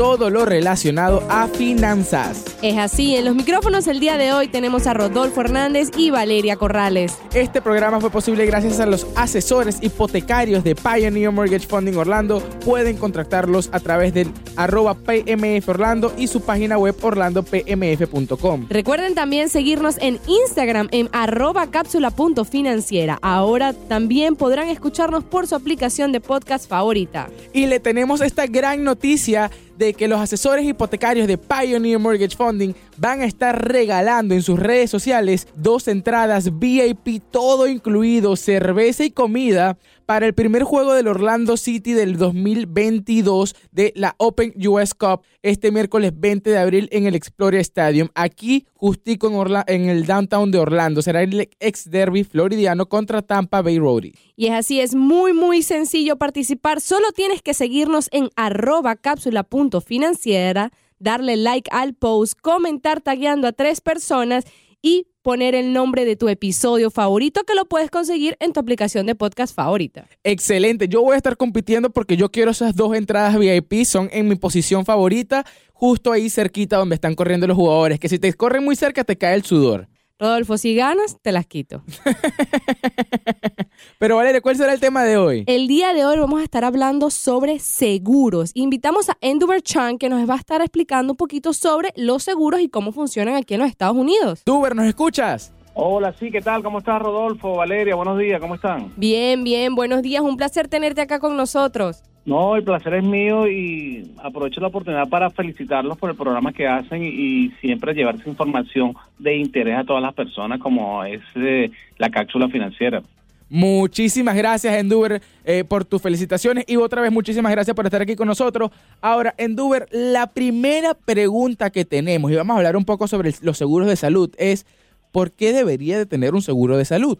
todo lo relacionado a finanzas. Es así, en los micrófonos el día de hoy tenemos a Rodolfo Hernández y Valeria Corrales. Este programa fue posible gracias a los asesores hipotecarios de Pioneer Mortgage Funding Orlando. Pueden contactarlos a través del arroba PMF Orlando y su página web orlandopmf.com. Recuerden también seguirnos en Instagram en arroba cápsula.financiera. Ahora también podrán escucharnos por su aplicación de podcast favorita. Y le tenemos esta gran noticia de que los asesores hipotecarios de Pioneer Mortgage Funding van a estar regalando en sus redes sociales dos entradas VIP, todo incluido, cerveza y comida para el primer juego del Orlando City del 2022 de la Open US Cup este miércoles 20 de abril en el Exploria Stadium, aquí justico en, en el downtown de Orlando. Será el ex derby floridiano contra Tampa Bay Rowdy. Y es así, es muy muy sencillo participar. Solo tienes que seguirnos en arroba cápsula.financiera, darle like al post, comentar tagueando a tres personas y poner el nombre de tu episodio favorito que lo puedes conseguir en tu aplicación de podcast favorita. Excelente, yo voy a estar compitiendo porque yo quiero esas dos entradas VIP, son en mi posición favorita, justo ahí cerquita donde están corriendo los jugadores, que si te corren muy cerca te cae el sudor. Rodolfo, si ganas, te las quito. Pero Valeria, ¿cuál será el tema de hoy? El día de hoy vamos a estar hablando sobre seguros. Invitamos a Enduber Chan que nos va a estar explicando un poquito sobre los seguros y cómo funcionan aquí en los Estados Unidos. Duber, ¿nos escuchas? Hola, sí, ¿qué tal? ¿Cómo estás, Rodolfo? Valeria, buenos días, ¿cómo están? Bien, bien, buenos días. Un placer tenerte acá con nosotros. No, el placer es mío y aprovecho la oportunidad para felicitarlos por el programa que hacen y, siempre llevarse información de interés a todas las personas como es eh, la cápsula financiera. Muchísimas gracias, Enduber, eh, por tus felicitaciones y otra vez muchísimas gracias por estar aquí con nosotros. Ahora, Enduber, la primera pregunta que tenemos, y vamos a hablar un poco sobre los seguros de salud, es ¿por qué debería de tener un seguro de salud?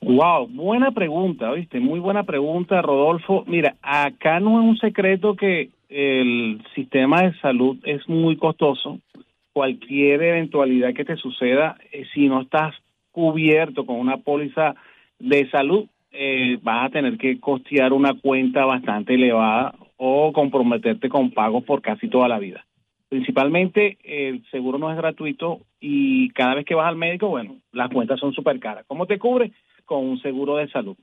Wow, buena pregunta, ¿viste? Muy buena pregunta, Rodolfo. Mira, acá no es un secreto que el sistema de salud es muy costoso. Cualquier eventualidad que te suceda, eh, si no estás cubierto con una póliza de salud, eh, vas a tener que costear una cuenta bastante elevada o comprometerte con pagos por casi toda la vida. Principalmente el seguro no es gratuito y cada vez que vas al médico, bueno, las cuentas son súper caras. ¿Cómo te cubre? Con un seguro de salud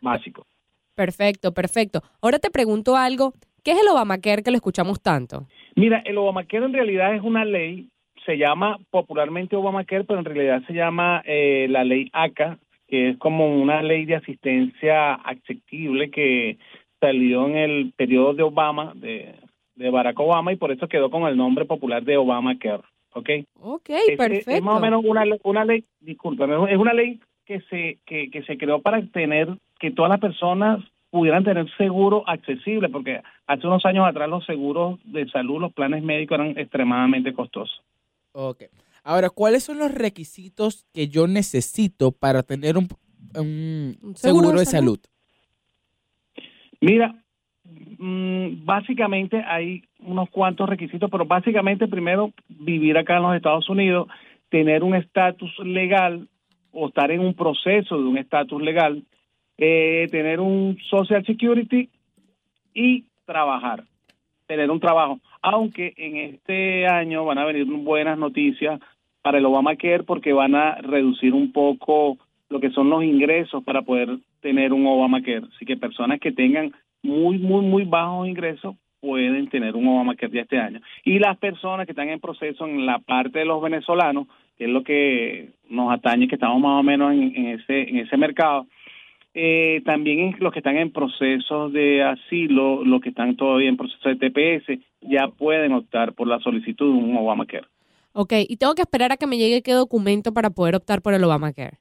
básico. Perfecto, perfecto. Ahora te pregunto algo. ¿Qué es el Obamacare que lo escuchamos tanto? Mira, el Obamacare en realidad es una ley, se llama popularmente Obamacare, pero en realidad se llama eh, la ley ACA, que es como una ley de asistencia accesible que salió en el periodo de Obama, de, Barack Obama, y por eso quedó con el nombre popular de Obamacare. ¿Ok? Ok, perfecto. Es, más o menos una, una ley, discúlpame, es una ley que se, que, que se creó para tener que todas las personas pudieran tener seguro accesible, porque hace unos años atrás los seguros de salud, los planes médicos eran extremadamente costosos. Ok. Ahora, ¿cuáles son los requisitos que yo necesito para tener un, seguro, de salud? Mira, mm, básicamente hay unos cuantos requisitos, pero básicamente primero vivir acá en los Estados Unidos, tener un estatus legal o estar en un proceso de un estatus legal, eh, tener un Social Security y trabajar, tener un trabajo. Aunque en este año van a venir buenas noticias para el Obamacare porque van a reducir un poco lo que son los ingresos para poder tener un Obamacare. Así que personas que tengan muy, muy, muy bajos ingresos pueden tener un Obamacare de este año. Y las personas que están en proceso en la parte de los venezolanos, que es lo que nos atañe, que estamos más o menos en, ese, en ese mercado, eh, también los que están en proceso de asilo, los que están todavía en proceso de TPS, ya pueden optar por la solicitud de un Obamacare. Ok, y tengo que esperar a que me llegue qué documento para poder optar por el Obamacare.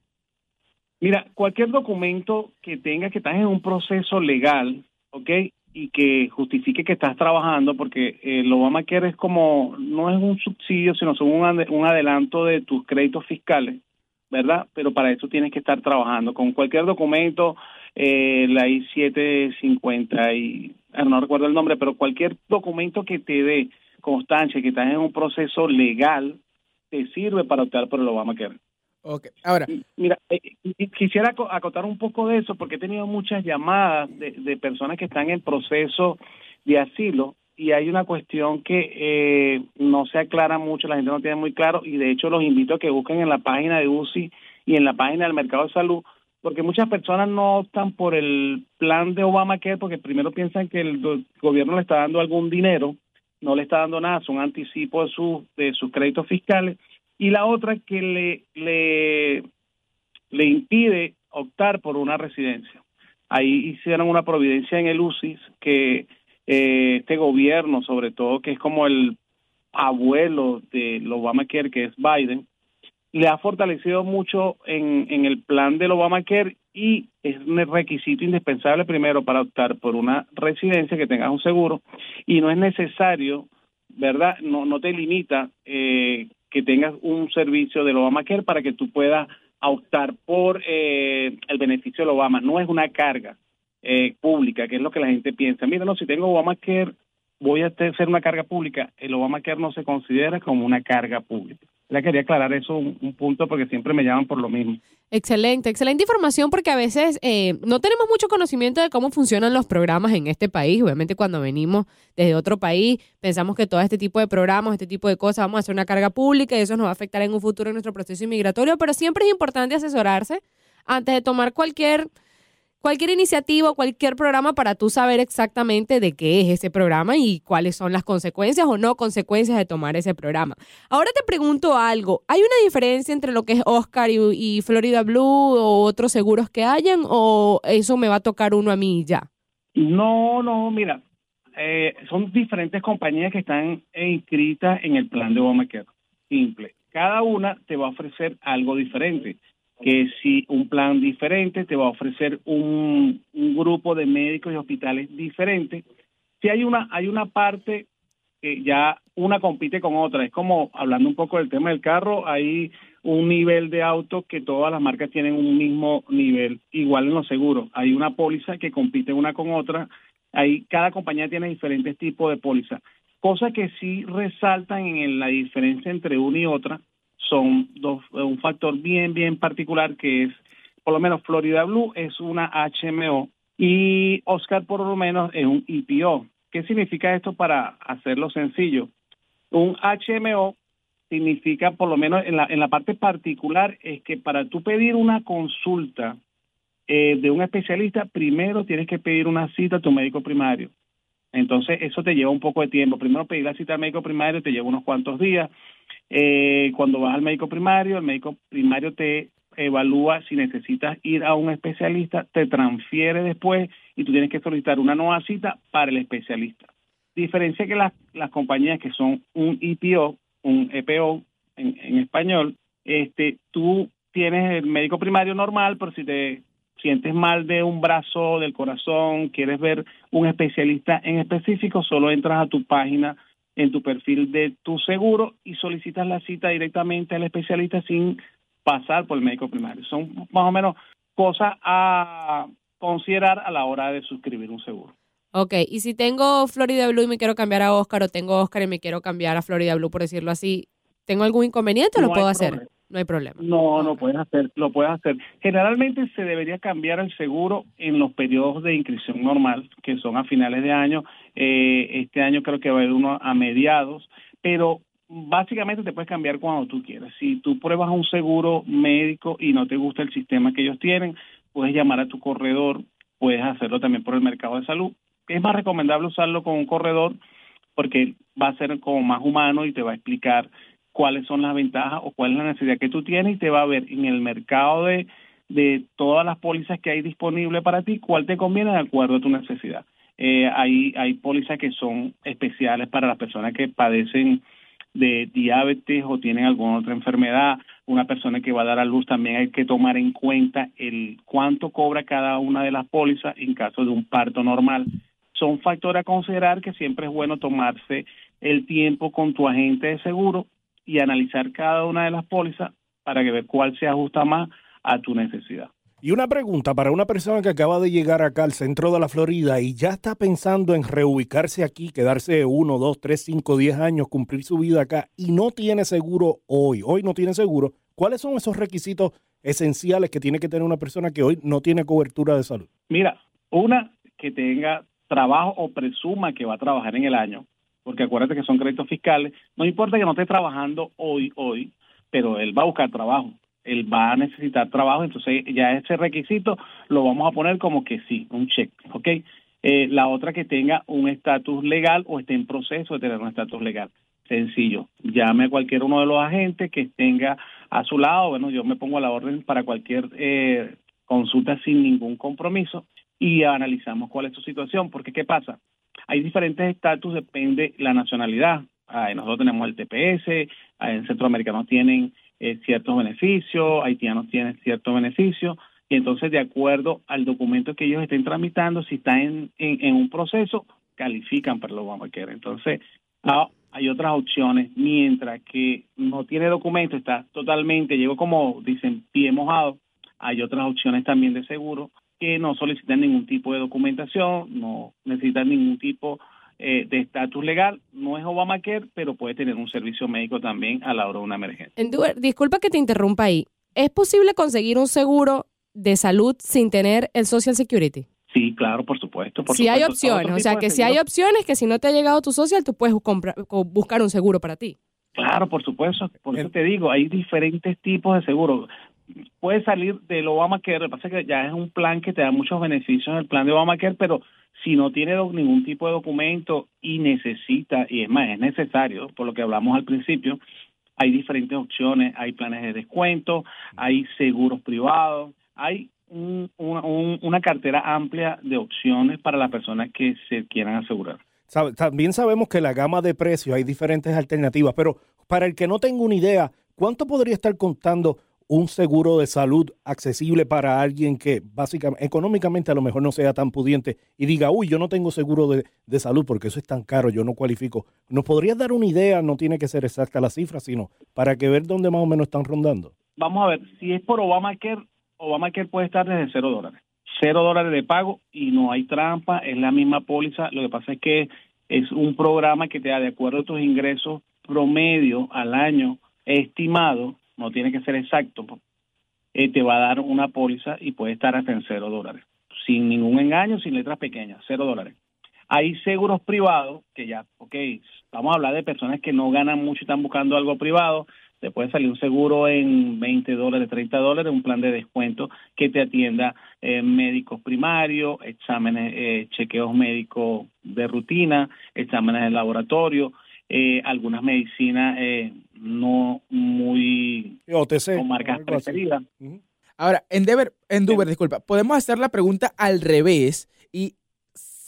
Mira, cualquier documento que tenga que estar en un proceso legal, ¿ok? Y que justifique que estás trabajando, porque el Obamacare es como, no es un subsidio, sino es un, un adelanto de tus créditos fiscales, ¿verdad? Pero para eso tienes que estar trabajando. Con cualquier documento eh, la I-750 y ah, no recuerdo el nombre, pero cualquier documento que te dé constancia que estás en un proceso legal te sirve para optar por el Obamacare. Ok, ahora. Mira, eh, quisiera acotar un poco de eso porque he tenido muchas llamadas de, de personas que están en proceso de asilo y hay una cuestión que eh, no se aclara mucho, la gente no tiene muy claro y de hecho los invito a que busquen en la página de UCI y en la página del mercado de salud porque muchas personas no optan por el plan de Obamacare porque primero piensan que el gobierno le está dando algún dinero, no le está dando nada, son anticipos de, su, de sus créditos fiscales y la otra que le, le, le impide optar por una residencia. Ahí hicieron una providencia en el UCI que eh, este gobierno, sobre todo que es como el abuelo del Obamacare, que es Biden, le ha fortalecido mucho en, en el plan del Obamacare y es un requisito indispensable primero para optar por una residencia que tengas un seguro y no es necesario, ¿verdad? No, no te limita eh, que tengas un servicio del Obamacare para que tú puedas optar por eh, el beneficio del Obama. No es una carga eh, pública, que es lo que la gente piensa. Mira, no, si tengo Obamacare, voy a ser una carga pública. El Obamacare no se considera como una carga pública. Le quería aclarar eso un, punto porque siempre me llaman por lo mismo. Excelente, excelente información porque a veces eh, no tenemos mucho conocimiento de cómo funcionan los programas en este país. Obviamente cuando venimos desde otro país pensamos que todo este tipo de programas, este tipo de cosas, vamos a hacer una carga pública y eso nos va a afectar en un futuro en nuestro proceso inmigratorio, pero siempre es importante asesorarse antes de tomar cualquier cualquier iniciativa cualquier programa para tú saber exactamente de qué es ese programa y cuáles son las consecuencias o no consecuencias de tomar ese programa. Ahora te pregunto algo, ¿hay una diferencia entre lo que es Oscar y, Florida Blue o otros seguros que hayan o eso me va a tocar uno a mí ya? No, no, mira, eh, son diferentes compañías que están inscritas en el plan de Obamacare. Simple. Cada una te va a ofrecer algo diferente que si un plan diferente te va a ofrecer un, grupo de médicos y hospitales diferentes. Si hay una, hay una parte que ya una compite con otra, es como hablando un poco del tema del carro, hay un nivel de auto que todas las marcas tienen un mismo nivel, igual en los seguros, hay una póliza que compite una con otra, hay, cada compañía tiene diferentes tipos de póliza, cosas que sí resaltan en la diferencia entre una y otra son dos, un factor bien, bien particular que es, por lo menos Florida Blue es una HMO y Oscar por lo menos es un IPO. ¿Qué significa esto para hacerlo sencillo? Un HMO significa, por lo menos en la, en la parte particular, es que para tú pedir una consulta eh, de un especialista, primero tienes que pedir una cita a tu médico primario. Entonces, eso te lleva un poco de tiempo. Primero pedir la cita al médico primario te lleva unos cuantos días. Eh, cuando vas al médico primario, el médico primario te evalúa si necesitas ir a un especialista, te transfiere después y tú tienes que solicitar una nueva cita para el especialista. Diferencia que las, las compañías que son un EPO, un EPO en, español, este, tú tienes el médico primario normal, pero si te sientes mal de un brazo, del corazón, quieres ver un especialista en específico, solo entras a tu página en tu perfil de tu seguro y solicitas la cita directamente al especialista sin pasar por el médico primario. Son más o menos cosas a considerar a la hora de suscribir un seguro. Ok, y si tengo Florida Blue y me quiero cambiar a Oscar o tengo Oscar y me quiero cambiar a Florida Blue, por decirlo así, ¿tengo algún inconveniente o lo puedo hacer? No hay problema. No, no puedes hacer, lo puedes hacer. Generalmente se debería cambiar el seguro en los periodos de inscripción normal, que son a finales de año. Eh, este año creo que va a haber uno a mediados, pero básicamente te puedes cambiar cuando tú quieras. Si tú pruebas un seguro médico y no te gusta el sistema que ellos tienen, puedes llamar a tu corredor, puedes hacerlo también por el mercado de salud. Es más recomendable usarlo con un corredor porque va a ser como más humano y te va a explicar cuáles son las ventajas o cuál es la necesidad que tú tienes y te va a ver en el mercado de, de todas las pólizas que hay disponibles para ti, cuál te conviene de acuerdo a tu necesidad. Eh, hay, hay pólizas que son especiales para las personas que padecen de diabetes o tienen alguna otra enfermedad, una persona que va a dar a luz también hay que tomar en cuenta el cuánto cobra cada una de las pólizas en caso de un parto normal. Son factores a considerar que siempre es bueno tomarse el tiempo con tu agente de seguro y analizar cada una de las pólizas para que ver cuál se ajusta más a tu necesidad. Y una pregunta para una persona que acaba de llegar acá al centro de la Florida y ya está pensando en reubicarse aquí, quedarse uno, dos, tres, cinco, diez años, cumplir su vida acá y no tiene seguro hoy, hoy no tiene seguro, ¿cuáles son esos requisitos esenciales que tiene que tener una persona que hoy no tiene cobertura de salud? Mira, una que tenga trabajo o presuma que va a trabajar en el año, porque acuérdate que son créditos fiscales, no importa que no esté trabajando hoy, hoy, pero él va a buscar trabajo, él va a necesitar trabajo, entonces ya ese requisito lo vamos a poner como que sí, un check, ¿ok? Eh, la otra que tenga un estatus legal o esté en proceso de tener un estatus legal. Sencillo, llame a cualquier uno de los agentes que tenga a su lado, bueno, yo me pongo a la orden para cualquier eh, consulta sin ningún compromiso y analizamos cuál es su situación, porque ¿qué pasa? Hay diferentes estatus, depende la nacionalidad. nosotros tenemos el TPS, en centroamericanos tienen eh, ciertos beneficios, haitianos tienen ciertos beneficios, y entonces de acuerdo al documento que ellos estén tramitando, si están en, en, un proceso, califican para los Obamacare. Entonces, ah, hay otras opciones, mientras que no tiene documento, está totalmente, llegó como dicen, pie mojado, hay otras opciones también de seguro que no solicitan ningún tipo de documentación, no necesitan ningún tipo eh, de estatus legal. No es Obamacare, pero puede tener un servicio médico también a la hora de una emergencia. disculpa que te interrumpa ahí. ¿Es posible conseguir un seguro de salud sin tener el Social Security? Sí, claro, por supuesto. Si hay opciones, o sea que si hay opciones que si no te ha llegado tu social, tú puedes comprar, buscar un seguro para ti. Claro, por supuesto. Por eso te digo, hay diferentes tipos de seguros puede salir del Obamacare, lo que pasa es que ya es un plan que te da muchos beneficios en el plan de Obamacare, pero si no tiene ningún tipo de documento y necesita, y es más, es necesario, por lo que hablamos al principio, hay diferentes opciones, hay planes de descuento, hay seguros privados, hay una cartera amplia de opciones para las personas que se quieran asegurar. También sabemos que la gama de precios hay diferentes alternativas, pero para el que no tenga una idea, ¿cuánto podría estar contando un seguro de salud accesible para alguien que básicamente, económicamente a lo mejor no sea tan pudiente y diga, uy, yo no tengo seguro de, salud porque eso es tan caro, yo no cualifico. ¿Nos podrías dar una idea? No tiene que ser exacta la cifra, sino para que ver dónde más o menos están rondando. Vamos a ver, si es por Obamacare, Obamacare puede estar desde cero dólares. Cero dólares de pago y no hay trampa, es la misma póliza. Lo que pasa es que es un programa que te da de acuerdo a tus ingresos promedio al año estimado no tiene que ser exacto, eh, te va a dar una póliza y puede estar hasta en cero dólares, sin ningún engaño, sin letras pequeñas, cero dólares. Hay seguros privados que ya, ok, vamos a hablar de personas que no ganan mucho y están buscando algo privado, te puede salir un seguro en 20 dólares, 30 dólares, un plan de descuento que te atienda eh, médicos primarios, exámenes, eh, chequeos médicos de rutina, exámenes de laboratorio, eh, algunas medicinas eh, no OTC, con marcas preferidas. Ahora, en Deber, en Duber, disculpa, podemos hacer la pregunta al revés y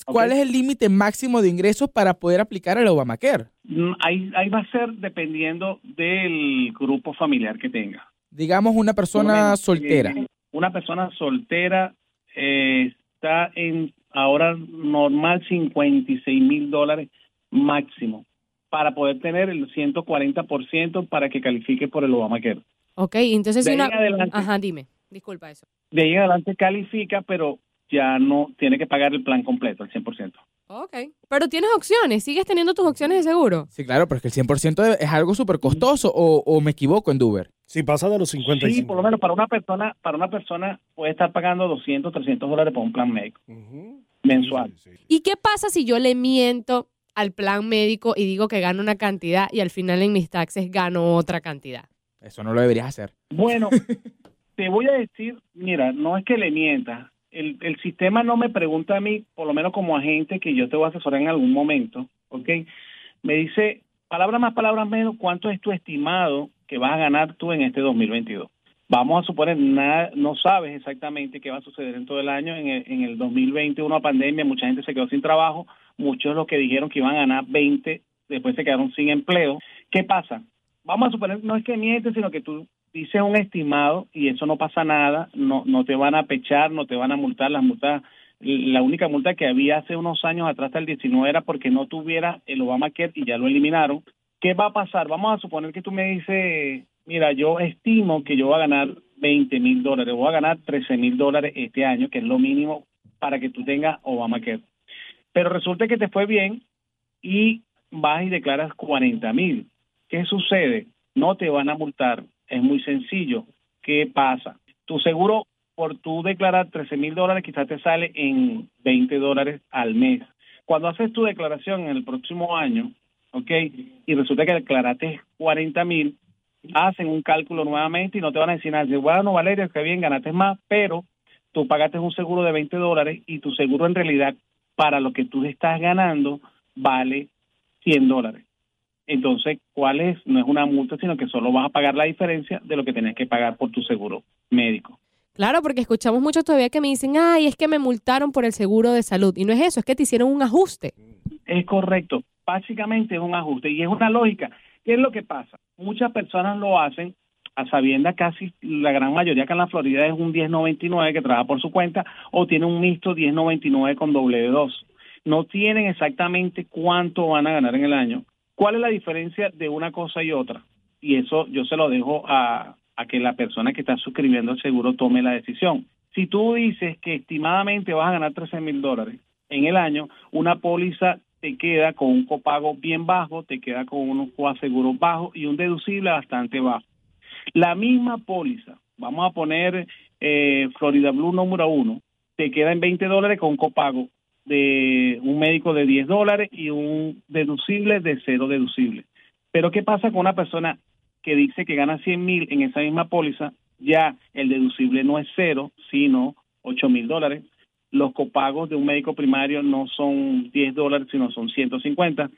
¿cuál es el límite máximo de ingresos para poder aplicar el Obamacare? Mm, ahí, ahí va a ser dependiendo del grupo familiar que tenga. Digamos una persona soltera. una persona soltera eh, está en ahora normal 56 mil dólares máximo para poder tener el 140% para que califique por el Obamacare. Ok, entonces de una... adelante, Ajá, dime, disculpa eso. De ahí en adelante califica, pero ya no tiene que pagar el plan completo, el 100%. Ok, pero tienes opciones, sigues teniendo tus opciones de seguro. Sí, claro, pero es que el 100% es algo súper costoso o, o, me equivoco en Duber. Si pasa de los 55. Sí, por lo menos para una persona, para una persona puede estar pagando 200, 300 dólares por un plan médico mensual. ¿Y qué pasa si yo le miento al plan médico y digo que gano una cantidad y al final en mis taxes gano otra cantidad. Eso no lo deberías hacer. Bueno, te voy a decir, mira, no es que le mienta. El, el sistema no me pregunta a mí, por lo menos como agente que yo te voy a asesorar en algún momento, ¿ok? Me dice, palabras más, palabras menos, ¿cuánto es tu estimado que vas a ganar tú en este 2022? Vamos a suponer, nada, no sabes exactamente qué va a suceder en todo el año. En el, en el 2020, una pandemia, mucha gente se quedó sin trabajo, muchos de los que dijeron que iban a ganar 20, después se quedaron sin empleo. ¿Qué pasa? Vamos a suponer, no es que mientes, sino que tú dices un estimado y eso no pasa nada, no, no te van a pechar, no te van a multar, las multas, la única multa que había hace unos años atrás hasta el 19 era porque no tuviera el Obamacare y ya lo eliminaron. ¿Qué va a pasar? Vamos a suponer que tú me dices, mira, yo estimo que yo voy a ganar 20 mil dólares, voy a ganar 13 mil dólares este año, que es lo mínimo para que tú tengas Obamacare. Pero resulta que te fue bien y vas y declaras 40 mil. ¿Qué sucede? No te van a multar. Es muy sencillo. ¿Qué pasa? Tu seguro, por tú declarar 13 mil dólares, quizás te sale en 20 dólares al mes. Cuando haces tu declaración en el próximo año, ¿ok? Y resulta que declaraste 40 mil, hacen un cálculo nuevamente y no te van a decir nada. Bueno, Valeria, que bien, ganaste más, pero tú pagaste un seguro de 20 dólares y tu seguro en realidad para lo que tú estás ganando vale 100 dólares. Entonces, ¿cuál es? No es una multa, sino que solo vas a pagar la diferencia de lo que tenés que pagar por tu seguro médico. Claro, porque escuchamos mucho todavía que me dicen, ay, es que me multaron por el seguro de salud. Y no es eso, es que te hicieron un ajuste. Es correcto. Básicamente es un ajuste y es una lógica. ¿Qué es lo que pasa? Muchas personas lo hacen a sabienda casi la gran mayoría acá en la Florida es un 1099 que trabaja por su cuenta o tiene un mixto 1099 con doble de dos. No tienen exactamente cuánto van a ganar en el año. ¿Cuál es la diferencia de una cosa y otra? Y eso yo se lo dejo a, a que la persona que está suscribiendo el seguro tome la decisión. Si tú dices que estimadamente vas a ganar 13 mil dólares en el año, una póliza te queda con un copago bien bajo, te queda con unos coaseguros bajos y un deducible bastante bajo. La misma póliza, vamos a poner eh, Florida Blue número uno, te queda en 20 dólares con copago de un médico de 10 dólares y un deducible de cero deducible. Pero ¿qué pasa con una persona que dice que gana 100 mil en esa misma póliza? Ya el deducible no es cero, sino 8 mil dólares. Los copagos de un médico primario no son 10 dólares, sino son 150.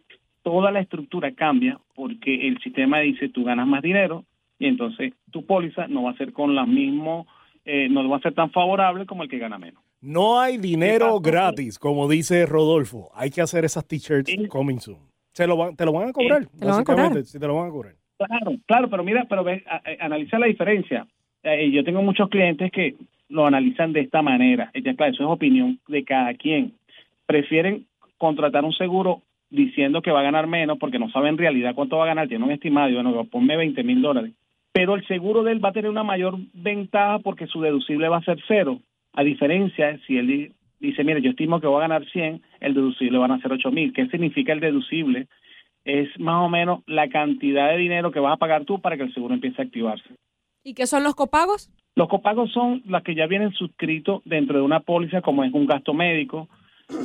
Toda la estructura cambia porque el sistema dice tú ganas más dinero, y entonces tu póliza no va a ser con la mismo, eh, no va a ser tan favorable como el que gana menos. No hay dinero gratis, como dice Rodolfo. Hay que hacer esas t-shirts coming soon. Se lo van, te lo van a cobrar, te lo van a cobrar. Sí, te lo van a cobrar. Claro, claro, pero mira, pero ve, analiza la diferencia. Eh, yo tengo muchos clientes que lo analizan de esta manera. Ya, claro, eso es opinión de cada quien. Prefieren contratar un seguro diciendo que va a ganar menos porque no saben en realidad cuánto va a ganar, tiene un estimado, bueno, ponme 20 mil dólares pero el seguro de él va a tener una mayor ventaja porque su deducible va a ser cero. A diferencia, si él dice, mire, yo estimo que voy a ganar 100, el deducible van a ser 8 mil. ¿Qué significa el deducible? Es más o menos la cantidad de dinero que vas a pagar tú para que el seguro empiece a activarse. ¿Y qué son los copagos? Los copagos son las que ya vienen suscritos dentro de una póliza, como es un gasto médico.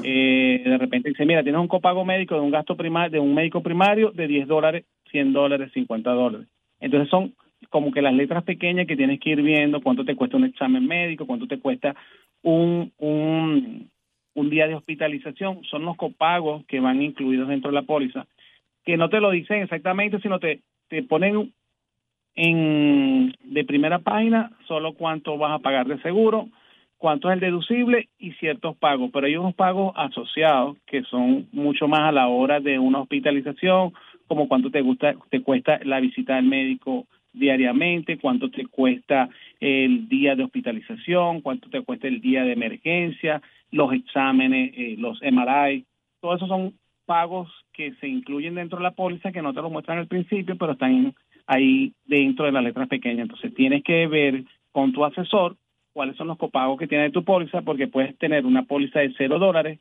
Eh, de repente dice, mira, tienes un copago médico de un gasto primario, de un médico primario de 10 dólares, 100 dólares, 50 dólares. Entonces son como que las letras pequeñas que tienes que ir viendo, cuánto te cuesta un examen médico, cuánto te cuesta un, un, día de hospitalización, son los copagos que van incluidos dentro de la póliza, que no te lo dicen exactamente, sino te, te ponen en de primera página solo cuánto vas a pagar de seguro, cuánto es el deducible y ciertos pagos, pero hay unos pagos asociados que son mucho más a la hora de una hospitalización, como cuánto te gusta te cuesta la visita al médico diariamente, cuánto te cuesta el día de hospitalización, cuánto te cuesta el día de emergencia, los exámenes, eh, los MRI, todos esos son pagos que se incluyen dentro de la póliza que no te lo muestran al principio, pero están ahí dentro de las letras pequeñas. Entonces tienes que ver con tu asesor cuáles son los copagos que tiene tu póliza, porque puedes tener una póliza de cero dólares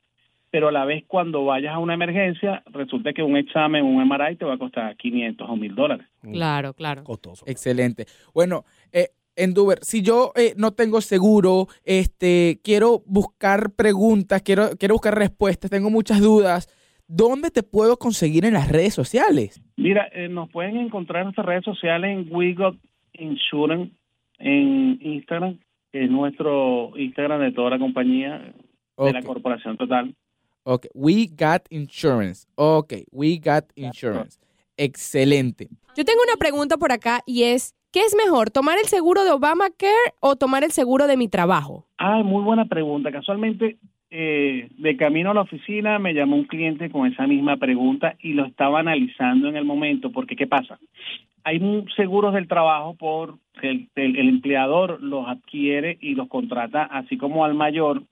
pero a la vez cuando vayas a una emergencia, resulta que un examen, un MRI te va a costar 500 o 1000 dólares. Claro, claro. Costoso. Excelente. Bueno, eh, Enduber, si yo eh, no tengo seguro, este, quiero buscar preguntas, quiero, quiero buscar respuestas, tengo muchas dudas, ¿dónde te puedo conseguir en las redes sociales? Mira, eh, nos pueden encontrar en nuestras redes sociales en We Got Insurance, en Instagram, que es nuestro Instagram de toda la compañía, de la corporación total. Ok, we got insurance. Ok, we got insurance. Excelente. Yo tengo una pregunta por acá y es, ¿qué es mejor, tomar el seguro de Obamacare o tomar el seguro de mi trabajo? Ah, muy buena pregunta. Casualmente, eh, de camino a la oficina me llamó un cliente con esa misma pregunta y lo estaba analizando en el momento, porque ¿qué pasa? Hay seguros del trabajo por el, el empleador los adquiere y los contrata así como al mayor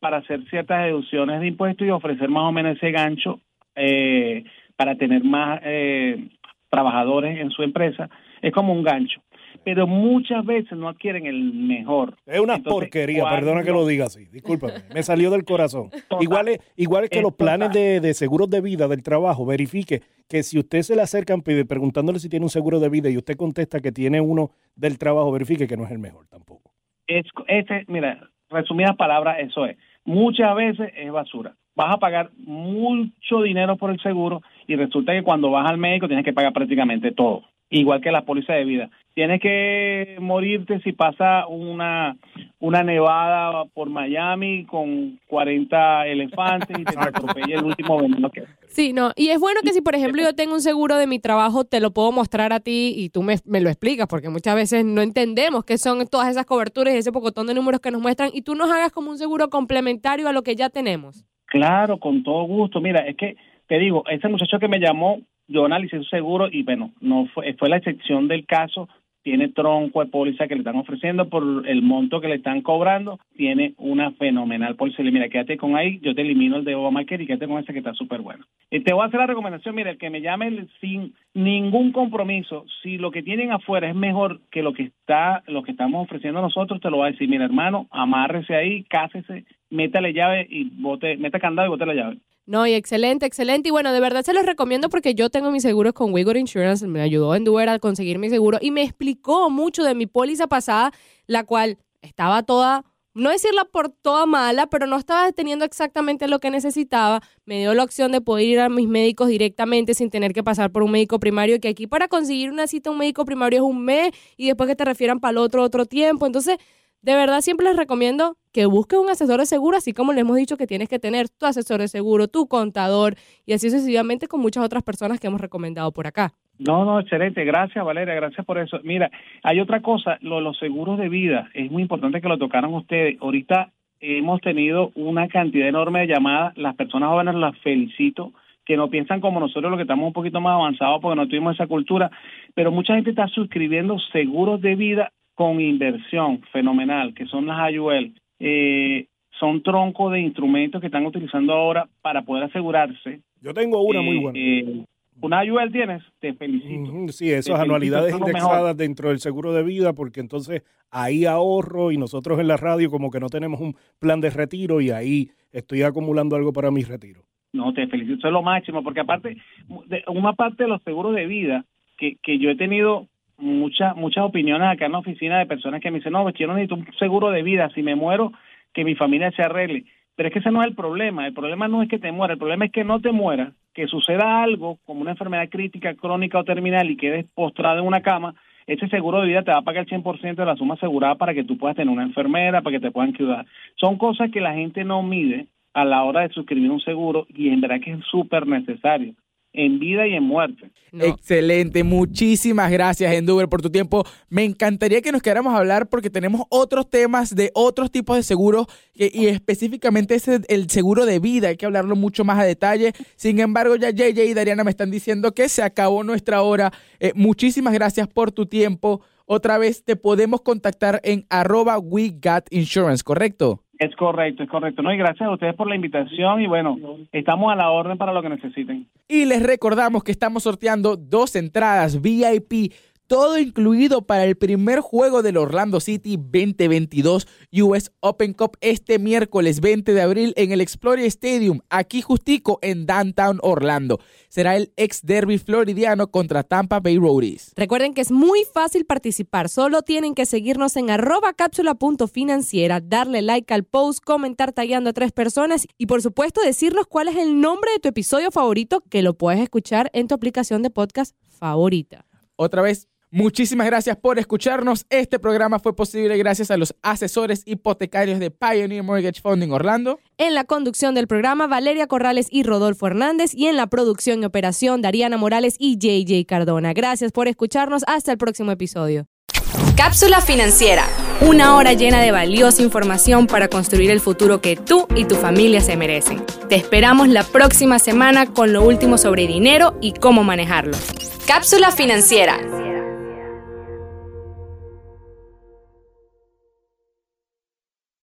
para hacer ciertas deducciones de impuestos y ofrecer más o menos ese gancho eh, para tener más eh, trabajadores en su empresa. Es como un gancho. pero muchas veces no adquieren el mejor. Es una Entonces, porquería, cuando- perdona que lo diga así, discúlpame, me salió del corazón. Total. Igual es, igual es que Es los planes de, de seguros de vida del trabajo, verifique que si usted se le acercan preguntándole si tiene un seguro de vida y usted contesta que tiene uno del trabajo, verifique que no es el mejor tampoco. es, este, mira, resumidas palabras, eso es. Muchas veces es basura. Vas a pagar mucho dinero por el seguro y resulta que cuando vas al médico tienes que pagar prácticamente todo, igual que la póliza de vida. Tienes que morirte si pasa una, una nevada por Miami con 40 elefantes y te atropella el último veneno que Sí, no. Y es bueno que si, por ejemplo, yo tengo un seguro de mi trabajo, te lo puedo mostrar a ti y tú me, me lo explicas, porque muchas veces no entendemos qué son todas esas coberturas y ese pocotón de números que nos muestran y tú nos hagas como un seguro complementario a lo que ya tenemos. Claro, con todo gusto. Mira, es que te digo, ese muchacho que me llamó, yo analicé su seguro y bueno, no fue, fue la excepción del caso. Tiene tronco de póliza que le están ofreciendo por el monto que le están cobrando. Tiene una fenomenal póliza. Mira, quédate con ahí, yo te elimino el de Obamacare y quédate con ese que está súper bueno. Y te voy a hacer la recomendación, mira, el que me llame sin ningún compromiso, si lo que tienen afuera es mejor que lo que está, lo que estamos ofreciendo nosotros, te lo voy a decir, mira, hermano, amárrese ahí, cásese, métale llave y bote, meta candado y bote la llave. No, y excelente, excelente. Y bueno, de verdad se los recomiendo porque yo tengo mis seguros con Wigor Insurance. Me ayudó en Duer a conseguir mi seguro y me explicó mucho de mi póliza pasada, la cual estaba toda, no decirla por toda mala, pero no estaba teniendo exactamente lo que necesitaba. Me dio la opción de poder ir a mis médicos directamente sin tener que pasar por un médico primario, que aquí para conseguir una cita a un médico primario es un mes y después que te refieran para el otro otro tiempo. Entonces, de verdad siempre les recomiendo que busques un asesor de seguro, así como les hemos dicho que tienes que tener tu asesor de seguro, tu contador y así sucesivamente con muchas otras personas que hemos recomendado por acá. No, no, excelente. Gracias, Valeria. Gracias por eso. Mira, hay otra cosa, lo- los seguros de vida. Es muy importante que lo tocaran ustedes. Ahorita hemos tenido una cantidad enorme de llamadas. Las personas jóvenes las felicito que no piensan como nosotros, los que estamos un poquito más avanzados porque no tuvimos esa cultura, pero mucha gente está suscribiendo seguros de vida con inversión fenomenal, que son las IUL. Eh, son troncos de instrumentos que están utilizando ahora para poder asegurarse. Yo tengo una muy Eh, buena. eh, ¿Una IUL tienes? Te felicito. Sí, esas anualidades indexadas dentro del seguro de vida, porque entonces ahí ahorro y nosotros en la radio como que no tenemos un plan de retiro y ahí estoy acumulando algo para mi retiro. No, te felicito, eso es lo máximo, porque aparte, de- una parte de los seguros de vida, que, que yo he tenido muchas muchas opiniones acá en la oficina de personas que me dicen, no, pues yo necesito un seguro de vida, si me muero, que mi familia se arregle. Pero es que ese no es el problema, el problema no es que te muera, el problema es que no te mueras, que suceda algo como una enfermedad crítica, crónica o terminal y quedes postrado en una cama, ese seguro de vida te va a pagar el 100% de la suma asegurada para que tú puedas tener una enfermera, para que te puedan cuidar. Son cosas que la gente no mide a la hora de suscribir un seguro y en verdad que es súper necesario, en vida y en muerte. No. Excelente, muchísimas gracias Enduber por tu tiempo. Me encantaría que nos quedáramos a hablar porque tenemos otros temas de otros tipos de seguros que- y específicamente ese el seguro de vida, hay que hablarlo mucho más a detalle. Sin embargo, ya JJ y Dariana me están diciendo que se acabó nuestra hora. Eh, muchísimas gracias por tu tiempo. Otra vez te podemos contactar en arroba we got insurance, ¿correcto? Es correcto, es correcto. No, y gracias a ustedes por la invitación y bueno, estamos a la orden para lo que necesiten. Y les recordamos que estamos sorteando dos entradas VIP, todo incluido para el primer juego del Orlando City 2022 US Open Cup este miércoles 20 de abril en el Explorer Stadium, aquí justico en Downtown Orlando. Será el ex derby floridiano contra Tampa Bay Roadies. Recuerden que es muy fácil participar, solo tienen que seguirnos en arroba cápsula.financiera, darle like al post, comentar tagueando a tres personas y por supuesto decirnos cuál es el nombre de tu episodio favorito que lo puedes escuchar en tu aplicación de podcast favorita. Otra vez, muchísimas gracias por escucharnos. Este programa fue posible gracias a los asesores hipotecarios de Pioneer Mortgage Funding Orlando. En la conducción del programa, Valeria Corrales y Rodolfo Hernández. Y en la producción y operación, Dariana Morales y JJ Cardona. Gracias por escucharnos. Hasta el próximo episodio. Cápsula financiera. Una hora llena de valiosa información para construir el futuro que tú y tu familia se merecen. Te esperamos la próxima semana con lo último sobre dinero y cómo manejarlo. Cápsula financiera